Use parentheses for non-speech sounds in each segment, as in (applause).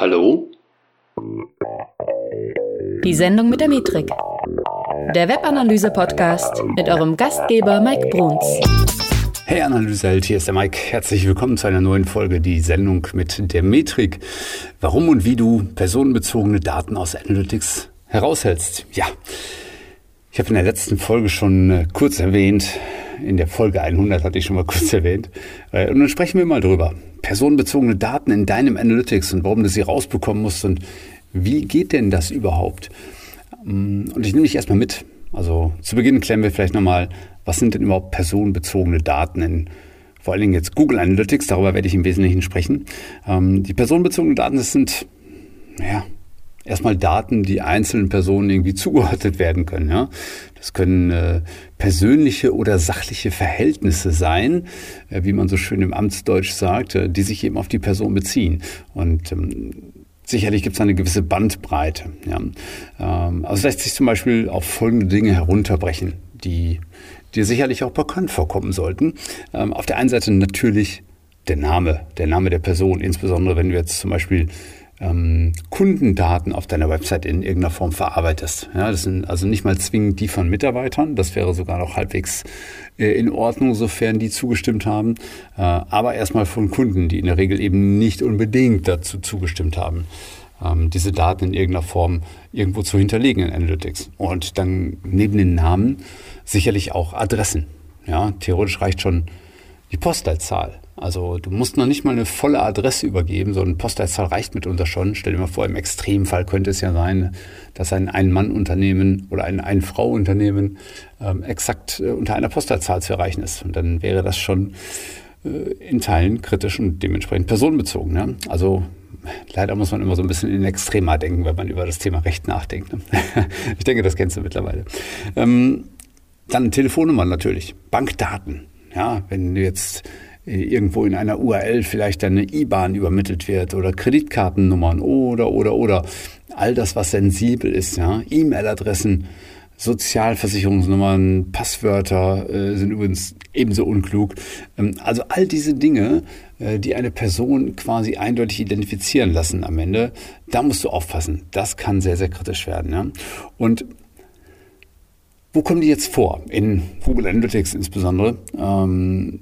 Hallo? Die Sendung mit der Metrik. Der Webanalyse-Podcast mit eurem Gastgeber Mike Bruns. Hey Analyseheld, hier ist der Mike. Herzlich willkommen zu einer neuen Folge, die Sendung mit der Metrik. Warum und wie du personenbezogene Daten aus Analytics heraushältst. Ja, ich habe in der letzten Folge schon äh, kurz erwähnt, in der Folge 100 hatte ich schon mal kurz (laughs) erwähnt. Äh, und dann sprechen wir mal drüber. Personenbezogene Daten in deinem Analytics und warum du sie rausbekommen musst und wie geht denn das überhaupt? Mm, und ich nehme dich erstmal mit. Also zu Beginn klären wir vielleicht nochmal, was sind denn überhaupt personenbezogene Daten in vor allen Dingen jetzt Google Analytics, darüber werde ich im Wesentlichen sprechen. Ähm, die personenbezogenen Daten, das sind, ja, erstmal Daten, die einzelnen Personen irgendwie zugeordnet werden können. Ja? Das können äh, persönliche oder sachliche Verhältnisse sein, äh, wie man so schön im Amtsdeutsch sagt, äh, die sich eben auf die Person beziehen. Und ähm, sicherlich gibt es eine gewisse Bandbreite. Ja? Ähm, also lässt sich zum Beispiel auf folgende Dinge herunterbrechen, die dir sicherlich auch bekannt vorkommen sollten. Ähm, auf der einen Seite natürlich der Name, der Name der Person, insbesondere wenn du jetzt zum Beispiel ähm, Kundendaten auf deiner Website in irgendeiner Form verarbeitest. Ja, das sind also nicht mal zwingend die von Mitarbeitern, das wäre sogar noch halbwegs äh, in Ordnung, sofern die zugestimmt haben, äh, aber erstmal von Kunden, die in der Regel eben nicht unbedingt dazu zugestimmt haben ähm, diese Daten in irgendeiner Form irgendwo zu hinterlegen in Analytics. Und dann neben den Namen sicherlich auch Adressen. Ja, theoretisch reicht schon die Postleitzahl. Also du musst noch nicht mal eine volle Adresse übergeben, so eine Postleitzahl reicht mitunter schon. Stell dir mal vor, im Extremfall könnte es ja sein, dass ein Ein-Mann-Unternehmen oder ein Ein-Frau-Unternehmen ähm, exakt äh, unter einer Postleitzahl zu erreichen ist. Und dann wäre das schon äh, in Teilen kritisch und dementsprechend personenbezogen. Ne? Also leider muss man immer so ein bisschen in Extrema denken, wenn man über das Thema Recht nachdenkt. Ne? (laughs) ich denke, das kennst du mittlerweile. Ähm, dann Telefonnummer natürlich, Bankdaten. Ja, wenn du jetzt irgendwo in einer URL vielleicht eine IBAN übermittelt wird oder Kreditkartennummern oder, oder, oder. All das, was sensibel ist, ja. E-Mail-Adressen, Sozialversicherungsnummern, Passwörter äh, sind übrigens ebenso unklug. Ähm, also all diese Dinge, äh, die eine Person quasi eindeutig identifizieren lassen am Ende, da musst du aufpassen. Das kann sehr, sehr kritisch werden. Ja? Und wo kommen die jetzt vor? In Google Analytics insbesondere. Ähm,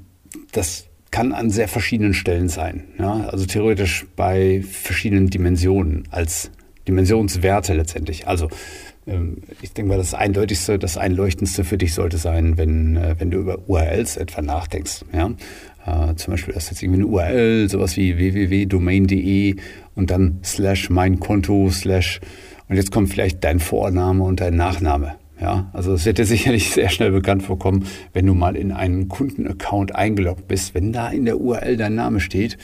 das kann an sehr verschiedenen Stellen sein. Ja? Also theoretisch bei verschiedenen Dimensionen als Dimensionswerte letztendlich. Also ähm, ich denke mal, das Eindeutigste, das Einleuchtendste für dich sollte sein, wenn, äh, wenn du über URLs etwa nachdenkst. Ja? Äh, zum Beispiel du jetzt irgendwie eine URL, sowas wie www.domain.de und dann slash mein Konto slash und jetzt kommt vielleicht dein Vorname und dein Nachname. Ja, also es wird dir sicherlich (laughs) sehr schnell bekannt vorkommen, wenn du mal in einen Kundenaccount eingeloggt bist. Wenn da in der URL dein Name steht,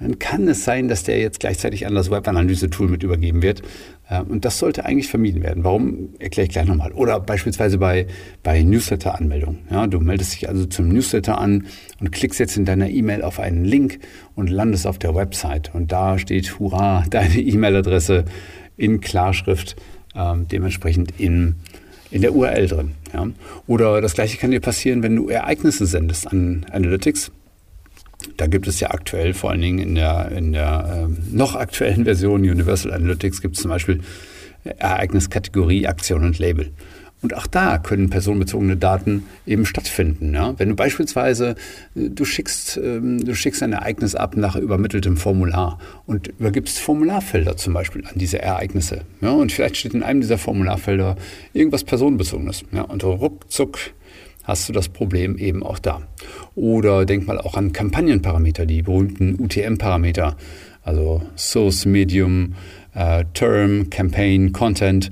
dann kann es sein, dass der jetzt gleichzeitig an das Webanalyse-Tool mit übergeben wird. Äh, und das sollte eigentlich vermieden werden. Warum, erkläre ich gleich nochmal. Oder beispielsweise bei, bei Newsletter-Anmeldung. Ja, du meldest dich also zum Newsletter an und klickst jetzt in deiner E-Mail auf einen Link und landest auf der Website. Und da steht, hurra, (laughs) deine E-Mail-Adresse in Klarschrift, äh, dementsprechend in in der URL drin. Ja? Oder das gleiche kann dir passieren, wenn du Ereignisse sendest an Analytics. Da gibt es ja aktuell, vor allen Dingen in der, in der ähm, noch aktuellen Version Universal Analytics, gibt es zum Beispiel Ereigniskategorie, Aktion und Label. Und auch da können personenbezogene Daten eben stattfinden. Ja? Wenn du beispielsweise, äh, du schickst, ähm, du schickst ein Ereignis ab nach übermitteltem Formular und übergibst Formularfelder zum Beispiel an diese Ereignisse. Ja? Und vielleicht steht in einem dieser Formularfelder irgendwas personenbezogenes. Ja? Und ruckzuck hast du das Problem eben auch da. Oder denk mal auch an Kampagnenparameter, die berühmten UTM-Parameter, also Source, Medium, äh, Term, Campaign, Content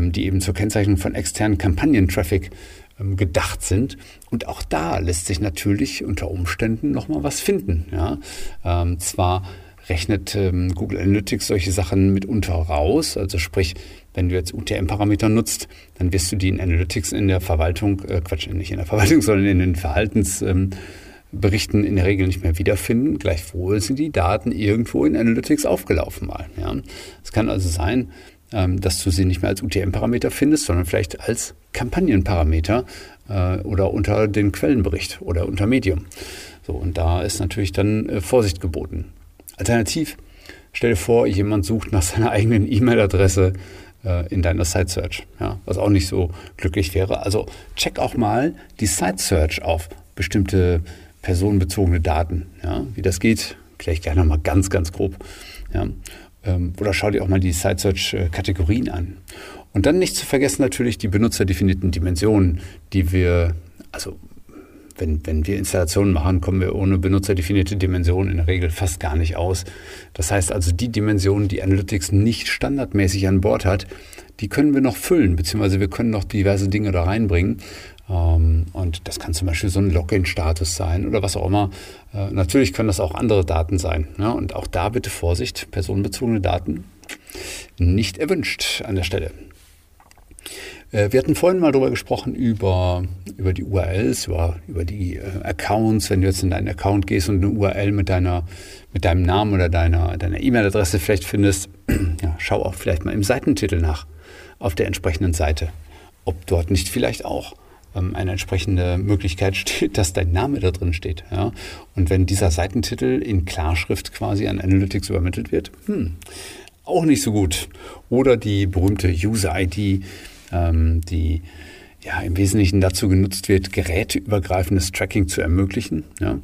die eben zur Kennzeichnung von externen Kampagnentraffic ähm, gedacht sind. Und auch da lässt sich natürlich unter Umständen nochmal was finden. Ja? Ähm, zwar rechnet ähm, Google Analytics solche Sachen mitunter raus, also sprich, wenn du jetzt UTM-Parameter nutzt, dann wirst du die in Analytics in der Verwaltung, äh, Quatsch, nicht in der Verwaltung, (laughs) sondern in den Verhaltensberichten ähm, in der Regel nicht mehr wiederfinden. Gleichwohl sind die Daten irgendwo in Analytics aufgelaufen mal. Ja. Es kann also sein, ähm, dass du sie nicht mehr als UTM-Parameter findest, sondern vielleicht als Kampagnenparameter äh, oder unter den Quellenbericht oder unter Medium. So, und da ist natürlich dann äh, Vorsicht geboten. Alternativ stell dir vor, jemand sucht nach seiner eigenen E-Mail-Adresse äh, in deiner Site Search, ja, was auch nicht so glücklich wäre. Also check auch mal die Site Search auf bestimmte personenbezogene Daten. Ja. Wie das geht, kläre ich gleich nochmal ganz, ganz grob. Ja. Ähm, oder schau dir auch mal die Site Search Kategorien an. Und dann nicht zu vergessen natürlich die benutzerdefinierten Dimensionen, die wir, also wenn, wenn wir Installationen machen, kommen wir ohne benutzerdefinierte Dimensionen in der Regel fast gar nicht aus. Das heißt also, die Dimensionen, die Analytics nicht standardmäßig an Bord hat, die können wir noch füllen, beziehungsweise wir können noch diverse Dinge da reinbringen. Ähm, und das kann zum Beispiel so ein Login-Status sein oder was auch immer. Äh, natürlich können das auch andere Daten sein. Und auch da bitte Vorsicht, personenbezogene Daten nicht erwünscht an der Stelle. Äh, wir hatten vorhin mal darüber gesprochen, über, über die URLs, über, über die äh, Accounts. Wenn du jetzt in deinen Account gehst und eine URL mit, deiner, mit deinem Namen oder deiner deiner E-Mail-Adresse vielleicht findest, (clears throat) ja, schau auch vielleicht mal im Seitentitel nach auf der entsprechenden Seite, ob dort nicht vielleicht auch ähm, eine entsprechende Möglichkeit steht, (laughs) dass dein Name da drin steht. Ja? Und wenn dieser Seitentitel in Klarschrift quasi an Analytics übermittelt wird, hm, auch nicht so gut. Oder die berühmte User-ID, ähm, die ja im Wesentlichen dazu genutzt wird, geräteübergreifendes Tracking zu ermöglichen. Ja.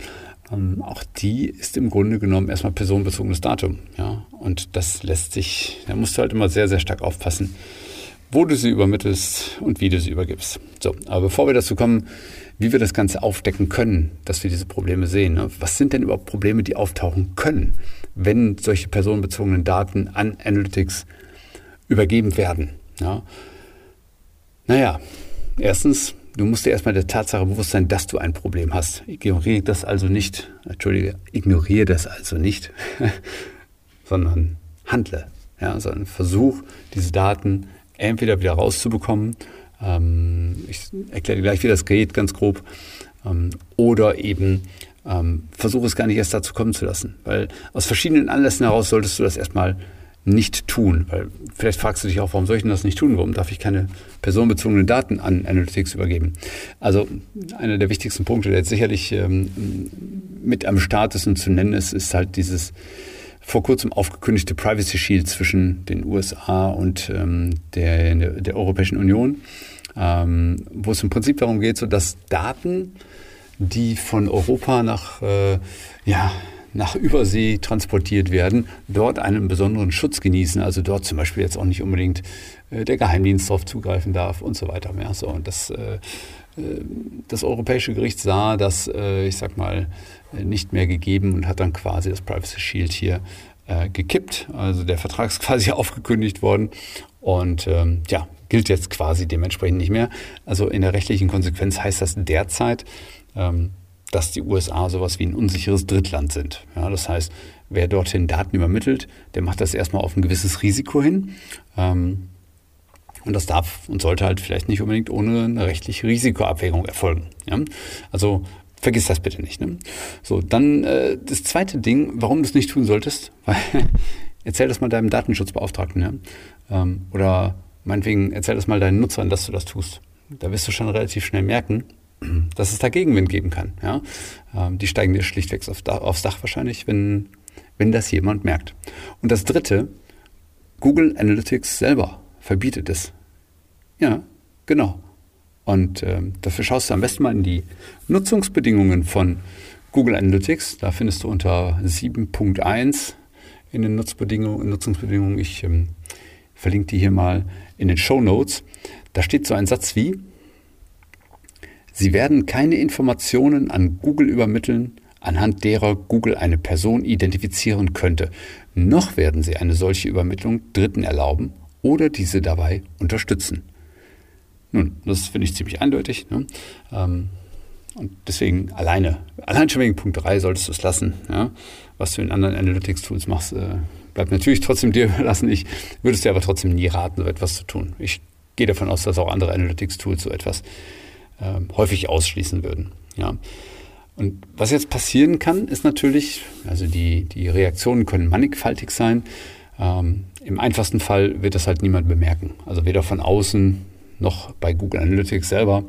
Ähm, auch die ist im Grunde genommen erstmal personenbezogenes Datum. Ja. Und das lässt sich, da musst du halt immer sehr, sehr stark aufpassen, wo du sie übermittelst und wie du sie übergibst. So, aber bevor wir dazu kommen, wie wir das Ganze aufdecken können, dass wir diese Probleme sehen. Ne? Was sind denn überhaupt Probleme, die auftauchen können, wenn solche personenbezogenen Daten an Analytics übergeben werden? Ja? Naja, erstens, du musst dir erstmal der Tatsache bewusst sein, dass du ein Problem hast. Ignoriere das also nicht, entschuldige, ignoriere das also nicht, (laughs) sondern handle. Ja, sondern versuch, diese Daten entweder wieder rauszubekommen. Ähm, ich erkläre dir gleich, wie das geht, ganz grob. Ähm, oder eben ähm, versuche es gar nicht erst dazu kommen zu lassen. Weil aus verschiedenen Anlässen heraus solltest du das erstmal nicht tun. Weil vielleicht fragst du dich auch, warum soll ich denn das nicht tun? Warum darf ich keine personenbezogenen Daten an Analytics übergeben? Also einer der wichtigsten Punkte, der jetzt sicherlich ähm, mit am Start ist und zu nennen ist, ist halt dieses vor kurzem aufgekündigte Privacy Shield zwischen den USA und ähm, der, der Europäischen Union, ähm, wo es im Prinzip darum geht, so dass Daten, die von Europa nach äh, ja, nach Übersee transportiert werden, dort einen besonderen Schutz genießen, also dort zum Beispiel jetzt auch nicht unbedingt äh, der Geheimdienst darauf zugreifen darf und so weiter mehr. So, und das, äh, das Europäische Gericht sah das, äh, ich sag mal, nicht mehr gegeben und hat dann quasi das Privacy Shield hier äh, gekippt. Also der Vertrag ist (laughs) quasi aufgekündigt worden und ähm, ja, gilt jetzt quasi dementsprechend nicht mehr. Also in der rechtlichen Konsequenz heißt das derzeit, ähm, dass die USA sowas wie ein unsicheres Drittland sind. Ja, das heißt, wer dorthin Daten übermittelt, der macht das erstmal auf ein gewisses Risiko hin. Ähm, und das darf und sollte halt vielleicht nicht unbedingt ohne eine rechtliche Risikoabwägung erfolgen. Ja? Also vergiss das bitte nicht. Ne? So, dann äh, das zweite Ding, warum du es nicht tun solltest, (laughs) weil erzähl das mal deinem Datenschutzbeauftragten. Ja? Ähm, oder meinetwegen erzähl das mal deinen Nutzern, dass du das tust. Da wirst du schon relativ schnell merken, (clears throat) dass es da Gegenwind geben kann. Ja? Ähm, die steigen dir schlichtweg aufs Dach wahrscheinlich, wenn, wenn das jemand merkt. Und das Dritte, Google Analytics selber verbietet es. Ja, genau. Und ähm, dafür schaust du am besten mal in die Nutzungsbedingungen von Google Analytics. Da findest du unter 7.1 in den Nutzbedingungen, Nutzungsbedingungen, ich ähm, verlinke die hier mal in den Show Notes. Da steht so ein Satz wie, Sie werden keine Informationen an Google übermitteln, anhand derer Google eine Person identifizieren könnte, noch werden Sie eine solche Übermittlung Dritten erlauben oder diese dabei unterstützen. Nun, das finde ich ziemlich eindeutig. Ne? Ähm, und deswegen alleine, allein schon wegen Punkt 3 solltest du es lassen. Ja? Was du in anderen Analytics-Tools machst, äh, bleibt natürlich trotzdem dir (laughs) überlassen. Ich würde es dir aber trotzdem nie raten, so etwas zu tun. Ich gehe davon aus, dass auch andere Analytics-Tools so etwas äh, häufig ausschließen würden. Ja. Und was jetzt passieren kann, ist natürlich, also die, die Reaktionen können mannigfaltig sein. Ähm, Im einfachsten Fall wird das halt niemand bemerken. Also weder von außen noch bei Google Analytics selber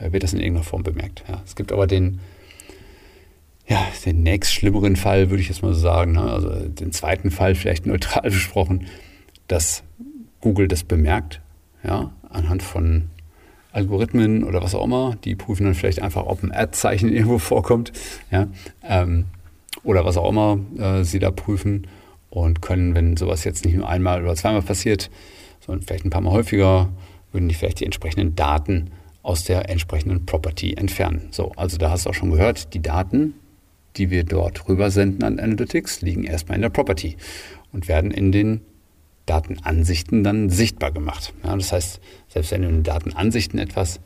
äh, wird das in irgendeiner Form bemerkt. Ja. Es gibt aber den, ja, den nächst schlimmeren Fall, würde ich jetzt mal so sagen, ne? also den zweiten Fall vielleicht neutral (laughs) besprochen, dass Google das bemerkt, ja, anhand von Algorithmen oder was auch immer. Die prüfen dann vielleicht einfach, ob ein Ad-Zeichen (laughs) irgendwo vorkommt, ja, ähm, oder was auch immer äh, sie da prüfen und können, wenn sowas jetzt nicht nur einmal oder zweimal passiert, sondern vielleicht ein paar Mal häufiger, würden die vielleicht die entsprechenden Daten aus der entsprechenden Property entfernen. So, also da hast du auch schon gehört, die Daten, die wir dort rübersenden an Analytics, liegen erstmal in der Property und werden in den Datenansichten dann sichtbar gemacht. Ja, das heißt, selbst wenn du in den Datenansichten etwas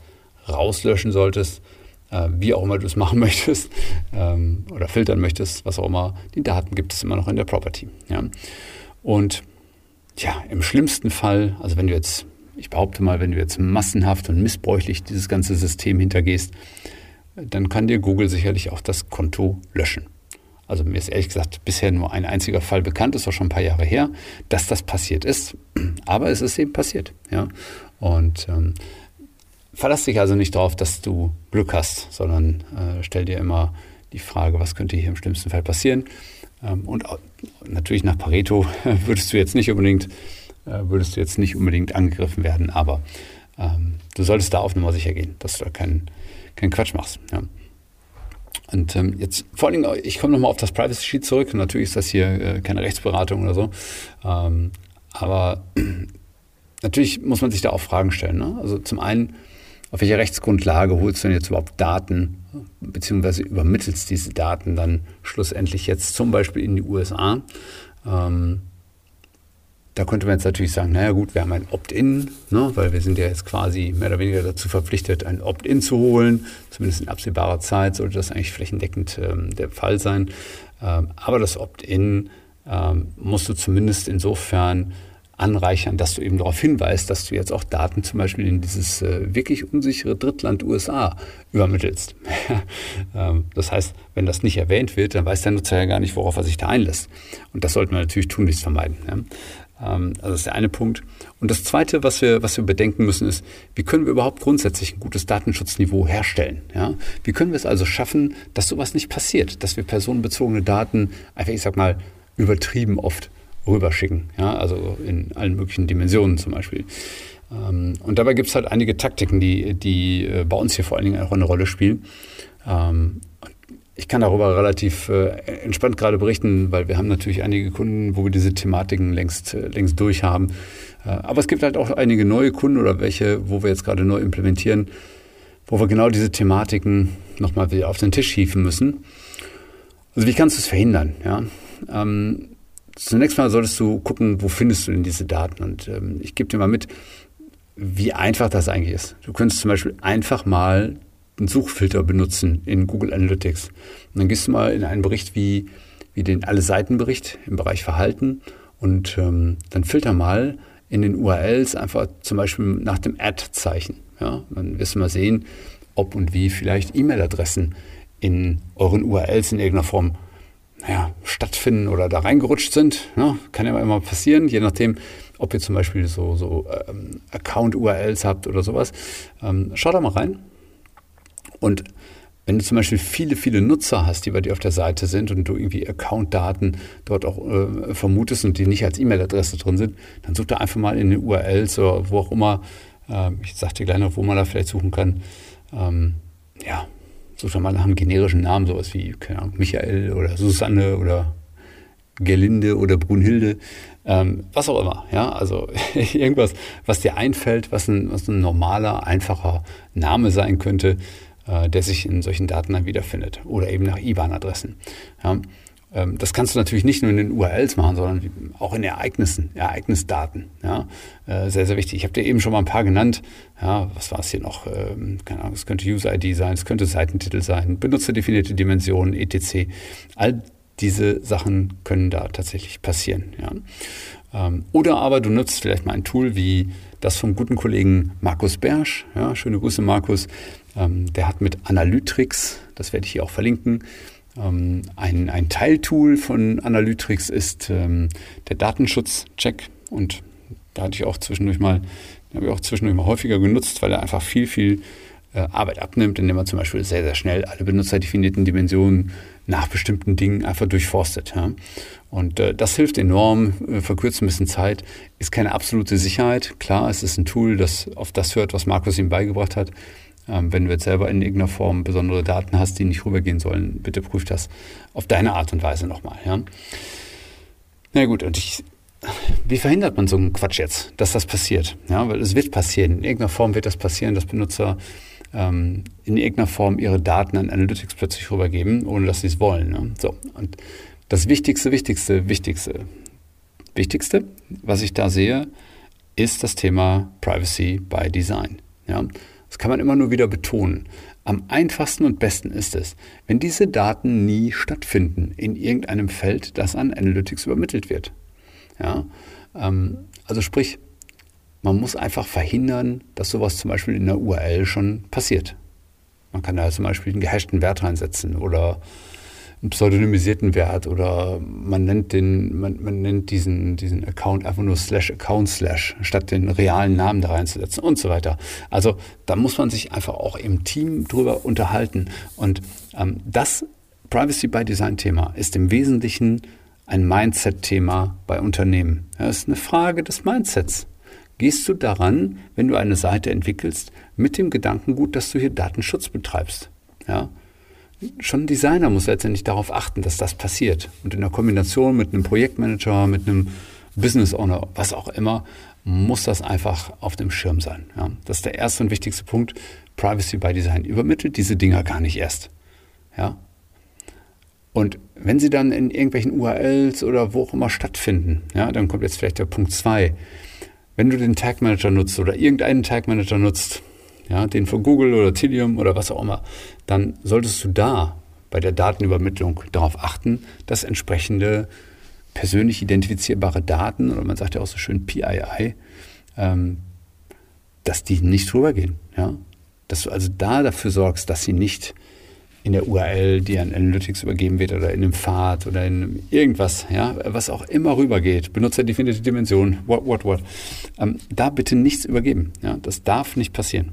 rauslöschen solltest, äh, wie auch immer du es machen (laughs) möchtest ähm, oder filtern möchtest, was auch immer, die Daten gibt es immer noch in der Property. Ja? Und ja, im schlimmsten Fall, also wenn du jetzt, ich behaupte mal, wenn du jetzt massenhaft und missbräuchlich dieses ganze System hintergehst, dann kann dir Google sicherlich auch das Konto löschen. Also mir ist ehrlich gesagt bisher nur ein einziger Fall bekannt, ist auch schon ein paar Jahre her, dass das passiert ist. (clears throat) Aber es ist eben passiert. Ja? Und ähm, verlass dich also nicht darauf, dass du Glück hast, sondern äh, stell dir immer die Frage, was könnte hier im schlimmsten Fall passieren. Ähm, und natürlich nach Pareto (laughs) würdest du jetzt nicht unbedingt, äh, würdest du jetzt nicht unbedingt angegriffen werden, aber ähm, du solltest da auf Nummer sicher gehen, dass du da keinen keinen Quatsch machst. Ja. Und ähm, jetzt vor allen Dingen, ich komme nochmal auf das Privacy Sheet zurück. Natürlich ist das hier äh, keine Rechtsberatung oder so. Ähm, aber (clears throat) natürlich muss man sich da auch Fragen stellen. Ne? Also zum einen, auf welcher Rechtsgrundlage holst du denn jetzt überhaupt Daten, beziehungsweise übermittelst diese Daten dann schlussendlich jetzt zum Beispiel in die USA? Ähm, da könnte man jetzt natürlich sagen, naja gut, wir haben ein Opt-in, ne, weil wir sind ja jetzt quasi mehr oder weniger dazu verpflichtet, ein Opt-in zu holen. Zumindest in absehbarer Zeit sollte das eigentlich flächendeckend ähm, der Fall sein. Ähm, aber das Opt-in ähm, musst du zumindest insofern anreichern, dass du eben darauf hinweist, dass du jetzt auch Daten zum Beispiel in dieses äh, wirklich unsichere Drittland USA übermittelst. (laughs) ähm, das heißt, wenn das nicht erwähnt wird, dann weiß der Nutzer ja gar nicht, worauf er sich da einlässt. Und das sollten wir natürlich tunlichst vermeiden. Ja? Ähm, also das ist der eine Punkt. Und das zweite, was wir, was wir bedenken müssen, ist, wie können wir überhaupt grundsätzlich ein gutes Datenschutzniveau herstellen? Ja? Wie können wir es also schaffen, dass sowas nicht passiert, dass wir personenbezogene Daten einfach, ich sag mal, übertrieben oft rüberschicken, ja? also in allen möglichen Dimensionen zum Beispiel. Ähm, und dabei gibt es halt einige Taktiken, die, die äh, bei uns hier vor allen Dingen auch eine Rolle spielen. Ähm, ich kann darüber relativ äh, entspannt gerade berichten, weil wir haben natürlich einige Kunden, wo wir diese Thematiken längst, äh, längst durch haben. Äh, aber es gibt halt auch einige neue Kunden oder welche, wo wir jetzt gerade neu implementieren, wo wir genau diese Thematiken nochmal wieder auf den Tisch hieven müssen. Also wie kannst du es verhindern? Ja? Ähm, zunächst mal solltest du gucken, wo findest du denn diese Daten? Und ähm, ich gebe dir mal mit, wie einfach das eigentlich ist. Du könntest zum Beispiel einfach mal einen Suchfilter benutzen in Google Analytics. Und dann gehst du mal in einen Bericht wie, wie den Alle-Seiten-Bericht im Bereich Verhalten und ähm, dann filter mal in den URLs einfach zum Beispiel nach dem Ad-Zeichen. Ja, dann wirst du mal sehen, ob und wie vielleicht E-Mail-Adressen in euren URLs in irgendeiner Form naja, stattfinden oder da reingerutscht sind. Ja, kann ja immer passieren, je nachdem, ob ihr zum Beispiel so, so ähm, Account-URLs habt oder sowas. Ähm, schaut da mal rein und wenn du zum Beispiel viele, viele Nutzer hast, die bei dir auf der Seite sind und du irgendwie Account-Daten dort auch äh, vermutest und die nicht als E-Mail-Adresse drin sind, dann such da einfach mal in den URLs oder wo auch immer. Äh, ich sag dir gleich noch, wo man da vielleicht suchen kann. Ähm, ja, such da mal nach einem generischen Namen, sowas wie, Ahnung, Michael oder Susanne oder Gerlinde oder Brunhilde, ähm, was auch immer. Ja, also (laughs) irgendwas, was dir einfällt, was ein, was ein normaler, einfacher Name sein könnte äh, der sich in solchen Daten dann wiederfindet oder eben nach IBAN-Adressen. Ja, das kannst du natürlich nicht nur in den URLs machen, sondern auch in Ereignissen, Ereignisdaten. Ja, äh, sehr, sehr wichtig. Ich habe dir eben schon mal ein paar genannt. Ja, was war es hier noch? Ähm, keine Ahnung, es könnte User-ID sein, es könnte Seitentitel sein, benutzerdefinierte Dimensionen, etc. All diese Sachen können da tatsächlich passieren. Ja. Ähm, oder aber du nutzt vielleicht mal ein Tool wie das vom guten Kollegen Markus Bersch. Ja, schöne Grüße, Markus. Ähm, der hat mit Analytrix, das werde ich hier auch verlinken, ähm, ein, ein Teiltool von Analytrix ist ähm, der Datenschutzcheck. Und da hatte ich auch zwischendurch mal, habe ich auch zwischendurch mal häufiger genutzt, weil er einfach viel, viel äh, Arbeit abnimmt, indem man zum Beispiel sehr, sehr schnell alle benutzerdefinierten Dimensionen nach bestimmten Dingen einfach durchforstet. Ja? Und äh, das hilft enorm, äh, verkürzt ein bisschen Zeit, ist keine absolute Sicherheit. Klar, es ist ein Tool, das auf das hört, was Markus ihm beigebracht hat. Ähm, wenn du jetzt selber in irgendeiner Form besondere Daten hast, die nicht rübergehen sollen, bitte prüf das auf deine Art und Weise nochmal. Ja? Na gut, und ich, wie verhindert man so einen Quatsch jetzt, dass das passiert? Ja, weil es wird passieren. In irgendeiner Form wird das passieren, dass Benutzer ähm, in irgendeiner Form ihre Daten an Analytics plötzlich rübergeben, ohne dass sie es wollen. Ne? So, und das Wichtigste, Wichtigste, Wichtigste, Wichtigste, was ich da sehe, ist das Thema Privacy by Design. Ja? Das kann man immer nur wieder betonen. Am einfachsten und besten ist es, wenn diese Daten nie stattfinden in irgendeinem Feld, das an Analytics übermittelt wird. Ja? Ähm, also sprich, man muss einfach verhindern, dass sowas zum Beispiel in der URL schon passiert. Man kann da zum Beispiel einen gehashten Wert reinsetzen oder einen pseudonymisierten Wert oder man nennt den, man, man nennt diesen, diesen Account einfach nur slash Account slash, statt den realen Namen da reinzusetzen und so weiter. Also da muss man sich einfach auch im Team drüber unterhalten. Und ähm, das Privacy by Design Thema ist im Wesentlichen ein Mindset-Thema bei Unternehmen. Das ist eine Frage des Mindsets. Gehst du daran, wenn du eine Seite entwickelst, mit dem Gedankengut, dass du hier Datenschutz betreibst? Ja? Schon ein Designer muss letztendlich darauf achten, dass das passiert. Und in der Kombination mit einem Projektmanager, mit einem Business Owner, was auch immer, muss das einfach auf dem Schirm sein. Ja, das ist der erste und wichtigste Punkt. Privacy by Design übermittelt diese Dinger gar nicht erst. Ja? Und wenn sie dann in irgendwelchen URLs oder wo auch immer stattfinden, ja, dann kommt jetzt vielleicht der Punkt 2. Wenn du den Tag Manager nutzt oder irgendeinen Tag Manager nutzt, ja, den von Google oder Tilium oder was auch immer, dann solltest du da bei der Datenübermittlung darauf achten, dass entsprechende persönlich identifizierbare Daten, oder man sagt ja auch so schön PII, ähm, dass die nicht rübergehen. Ja? Dass du also da dafür sorgst, dass sie nicht in der URL, die an Analytics übergeben wird oder in einem Pfad oder in irgendwas, ja, was auch immer rübergeht, benutzerdefinierte Dimension, what, what, what, ähm, da bitte nichts übergeben. Ja? Das darf nicht passieren.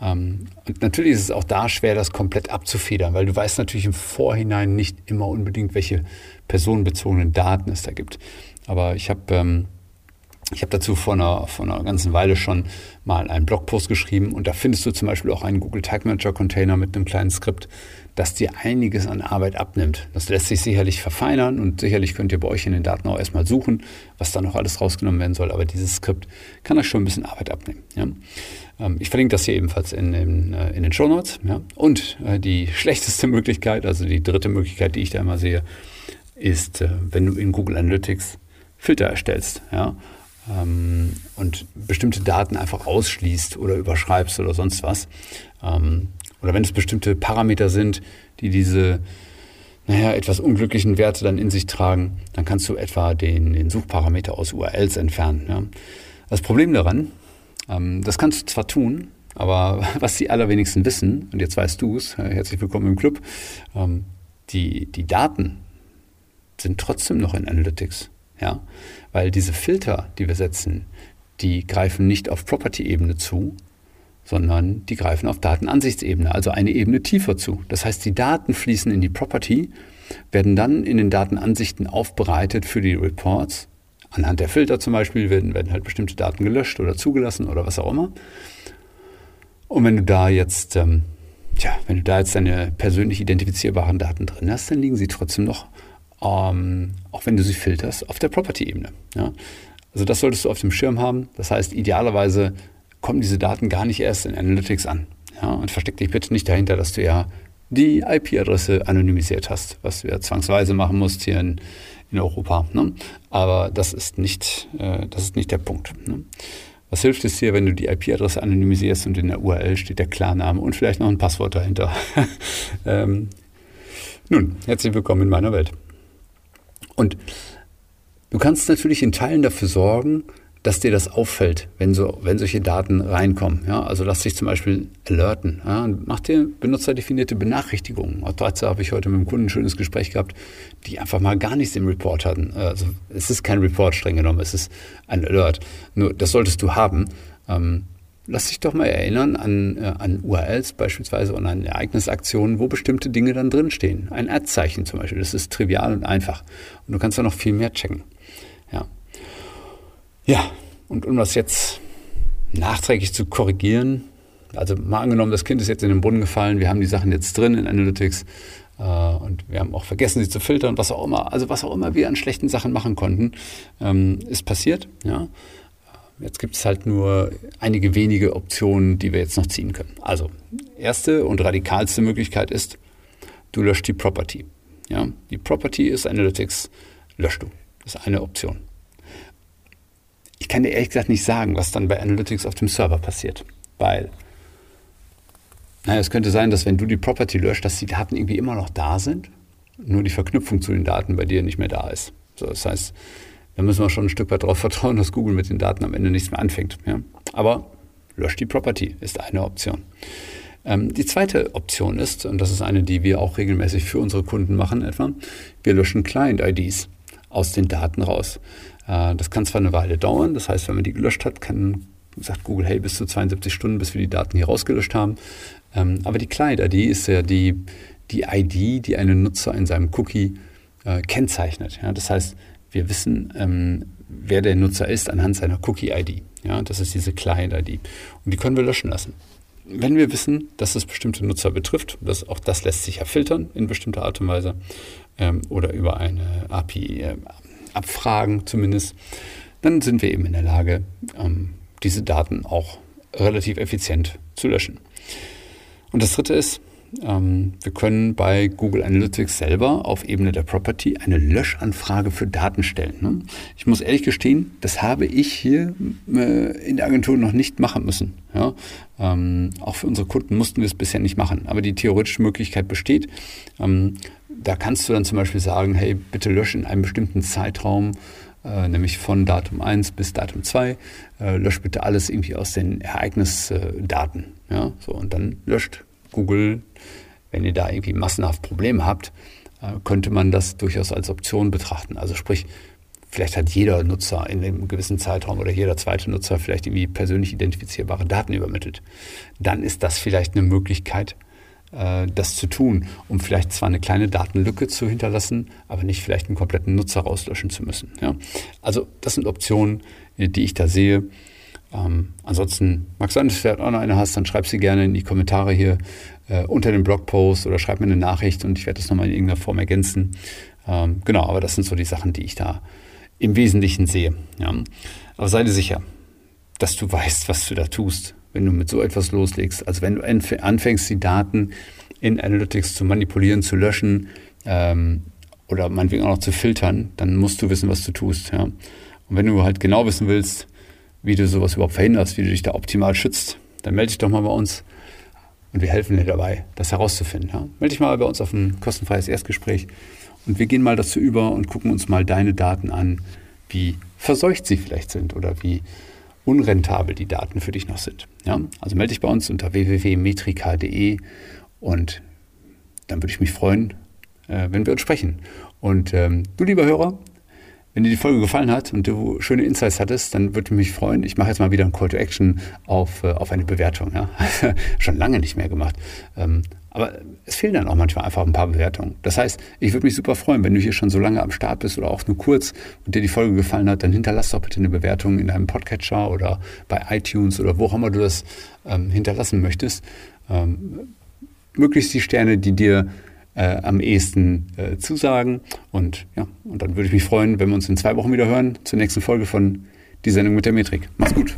Ähm, natürlich ist es auch da schwer, das komplett abzufedern, weil du weißt natürlich im Vorhinein nicht immer unbedingt, welche personenbezogenen Daten es da gibt. Aber ich habe ähm, ich habe dazu vor einer, vor einer ganzen Weile schon mal einen Blogpost geschrieben und da findest du zum Beispiel auch einen Google Tag Manager Container mit einem kleinen Skript, das dir einiges an Arbeit abnimmt. Das lässt sich sicherlich verfeinern und sicherlich könnt ihr bei euch in den Daten auch erstmal suchen, was da noch alles rausgenommen werden soll. Aber dieses Skript kann euch schon ein bisschen Arbeit abnehmen. Ja? Ähm, ich verlinke das hier ebenfalls in den, äh, in den Show Notes. Ja? Und äh, die schlechteste Möglichkeit, also die dritte Möglichkeit, die ich da immer sehe, ist, äh, wenn du in Google Analytics Filter erstellst. Ja? Ähm, und bestimmte Daten einfach ausschließt oder überschreibst oder sonst was. Ähm, oder wenn es bestimmte Parameter sind, die diese naja, etwas unglücklichen Werte dann in sich tragen, dann kannst du etwa den, den Suchparameter aus URLs entfernen. Ja. Das Problem daran, ähm, das kannst du zwar tun, aber (laughs) was die allerwenigsten wissen, und jetzt weißt du es, herzlich willkommen im Club, ähm, die, die Daten sind trotzdem noch in Analytics. Ja? Weil diese Filter, die wir setzen, die greifen nicht auf Property-Ebene zu, sondern die greifen auf Datenansichtsebene, also eine Ebene tiefer zu. Das heißt, die Daten fließen in die Property, werden dann in den Datenansichten aufbereitet für die Reports. Anhand der Filter zum Beispiel werden, werden halt bestimmte Daten gelöscht oder zugelassen oder was auch immer. Und wenn du da jetzt, ähm, tja, wenn du da jetzt deine persönlich identifizierbaren Daten drin hast, dann liegen sie trotzdem noch, ähm, auch wenn du sie filterst, auf der Property-Ebene. Ja? Also das solltest du auf dem Schirm haben. Das heißt, idealerweise kommen diese Daten gar nicht erst in Analytics an. Ja, und versteck dich bitte nicht dahinter, dass du ja die IP-Adresse anonymisiert hast, was du ja zwangsweise machen musst hier in, in Europa. Ne? Aber das ist nicht, äh, das ist nicht der Punkt. Ne? Was hilft es dir, wenn du die IP-Adresse anonymisierst und in der URL steht der Klarname und vielleicht noch ein Passwort dahinter? (laughs) ähm, nun, herzlich willkommen in meiner Welt. Und du kannst natürlich in Teilen dafür sorgen, dass dir das auffällt, wenn, so, wenn solche Daten reinkommen. Ja? Also lass dich zum Beispiel alerten. Ja? Mach dir benutzerdefinierte Benachrichtigungen. Auch dazu habe ich heute mit einem Kunden ein schönes Gespräch gehabt, die einfach mal gar nichts im Report hatten. Also es ist kein Report streng genommen, es ist ein Alert. Nur das solltest du haben. Ähm, lass dich doch mal erinnern an, äh, an URLs beispielsweise und an Ereignisaktionen, wo bestimmte Dinge dann drinstehen. Ein Ad-Zeichen zum Beispiel, das ist trivial und einfach. Und du kannst da noch viel mehr checken. Ja, ja und um das jetzt nachträglich zu korrigieren, also mal angenommen, das Kind ist jetzt in den Brunnen gefallen, wir haben die Sachen jetzt drin in Analytics äh, und wir haben auch vergessen, sie zu filtern, was auch immer, also was auch immer wir an schlechten Sachen machen konnten, ähm, ist passiert. Ja. Jetzt gibt es halt nur einige wenige Optionen, die wir jetzt noch ziehen können. Also, erste und radikalste Möglichkeit ist, du löscht die Property. Ja, die Property ist Analytics, löscht du. Das ist eine Option. Ich kann dir ehrlich gesagt nicht sagen, was dann bei Analytics auf dem Server passiert, weil naja, es könnte sein, dass wenn du die Property löscht, dass die Daten irgendwie immer noch da sind, nur die Verknüpfung zu den Daten bei dir nicht mehr da ist. So, das heißt, da müssen wir schon ein Stück weit darauf vertrauen, dass Google mit den Daten am Ende nichts mehr anfängt. Ja? Aber löscht die Property ist eine Option. Ähm, die zweite Option ist, und das ist eine, die wir auch regelmäßig für unsere Kunden machen etwa, wir löschen Client-IDs aus den Daten raus. Äh, das kann zwar eine Weile dauern, das heißt, wenn man die gelöscht hat, kann, sagt Google, hey, bis zu 72 Stunden, bis wir die Daten hier rausgelöscht haben. Ähm, aber die Client-ID ist ja die, die ID, die einen Nutzer in seinem Cookie äh, kennzeichnet. Ja? Das heißt, wir wissen, ähm, wer der Nutzer ist anhand seiner Cookie-ID. Ja, das ist diese Client-ID. Und die können wir löschen lassen. Wenn wir wissen, dass es bestimmte Nutzer betrifft, das, auch das lässt sich ja filtern in bestimmter Art und Weise ähm, oder über eine API äh, abfragen zumindest, dann sind wir eben in der Lage, ähm, diese Daten auch relativ effizient zu löschen. Und das dritte ist, wir können bei Google Analytics selber auf Ebene der Property eine Löschanfrage für Daten stellen. Ne? Ich muss ehrlich gestehen, das habe ich hier äh, in der Agentur noch nicht machen müssen. Ähm, auch für unsere Kunden mussten wir es bisher nicht machen. Aber die theoretische Möglichkeit besteht. Ähm, da kannst du dann zum Beispiel sagen, hey, bitte lösch in einem bestimmten Zeitraum äh, nämlich von Datum 1 bis Datum 2. Äh, löscht bitte alles irgendwie aus den Ereignisdaten. Ja, so, und dann löscht Google, wenn ihr da irgendwie massenhaft Probleme habt, äh, könnte man das durchaus als Option betrachten. Also sprich, vielleicht hat jeder Nutzer in einem gewissen Zeitraum oder jeder zweite Nutzer vielleicht irgendwie persönlich identifizierbare Daten übermittelt. Dann ist das vielleicht eine Möglichkeit, äh, das zu tun, um vielleicht zwar eine kleine Datenlücke zu hinterlassen, aber nicht vielleicht einen kompletten Nutzer rauslöschen zu müssen. Ja? Also das sind Optionen, die ich da sehe. Ähm, ansonsten, magst du auch noch eine hast, dann schreib sie gerne in die Kommentare hier äh, unter dem Blogpost oder schreib mir eine Nachricht und ich werde das nochmal in irgendeiner Form ergänzen. Ähm, genau, aber das sind so die Sachen, die ich da im Wesentlichen sehe. Ja. Aber sei dir sicher, dass du weißt, was du da tust, wenn du mit so etwas loslegst. Also wenn du anfängst, die Daten in Analytics zu manipulieren, zu löschen ähm, oder meinetwegen auch noch zu filtern, dann musst du wissen, was du tust. Ja. Und wenn du halt genau wissen willst, wie du sowas überhaupt verhinderst, wie du dich da optimal schützt, dann melde dich doch mal bei uns und wir helfen dir dabei, das herauszufinden. Ja? Melde dich mal bei uns auf ein kostenfreies Erstgespräch und wir gehen mal dazu über und gucken uns mal deine Daten an, wie verseucht sie vielleicht sind oder wie unrentabel die Daten für dich noch sind. Ja? Also melde dich bei uns unter www.metrika.de und dann würde ich mich freuen, äh, wenn wir uns sprechen. Und ähm, du, lieber Hörer, wenn dir die Folge gefallen hat und du schöne Insights hattest, dann würde ich mich freuen. Ich mache jetzt mal wieder ein Call to Action auf, äh, auf eine Bewertung. Ja? (laughs) Schon lange nicht mehr gemacht. Ähm, aber es fehlen dann auch manchmal einfach ein paar Bewertungen. Das heißt, ich würde mich super freuen, wenn du hier schon so lange am Start bist oder auch nur kurz und dir die Folge gefallen hat, dann hinterlass doch bitte eine Bewertung in deinem Podcatcher oder bei iTunes oder wo auch immer du das ähm, hinterlassen möchtest. Ähm, möglichst die Sterne, die dir äh, am ehesten äh, zusagen. Und ja, und dann würde ich mich freuen, wenn wir uns in zwei Wochen wieder hören zur nächsten Folge von Die Sendung mit der Metrik. Mach's gut.